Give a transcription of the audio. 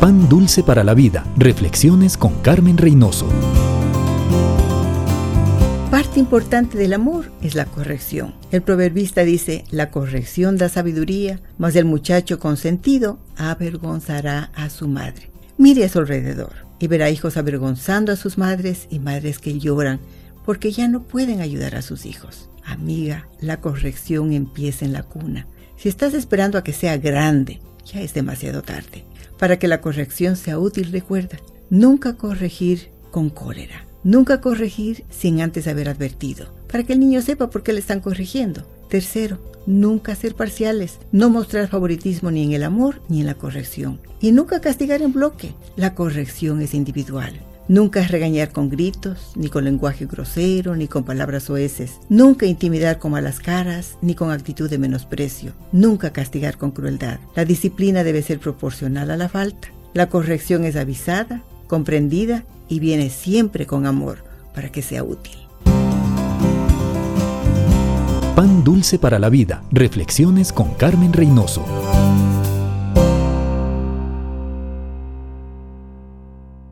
Pan Dulce para la Vida. Reflexiones con Carmen Reynoso. Parte importante del amor es la corrección. El proverbista dice, la corrección da sabiduría, mas el muchacho consentido avergonzará a su madre. Mire a su alrededor y verá hijos avergonzando a sus madres y madres que lloran porque ya no pueden ayudar a sus hijos. Amiga, la corrección empieza en la cuna. Si estás esperando a que sea grande, ya es demasiado tarde. Para que la corrección sea útil, recuerda, nunca corregir con cólera, nunca corregir sin antes haber advertido, para que el niño sepa por qué le están corrigiendo. Tercero, nunca ser parciales, no mostrar favoritismo ni en el amor ni en la corrección. Y nunca castigar en bloque. La corrección es individual. Nunca regañar con gritos, ni con lenguaje grosero, ni con palabras oeces. Nunca intimidar con malas caras, ni con actitud de menosprecio. Nunca castigar con crueldad. La disciplina debe ser proporcional a la falta. La corrección es avisada, comprendida y viene siempre con amor para que sea útil. Pan dulce para la vida. Reflexiones con Carmen Reynoso.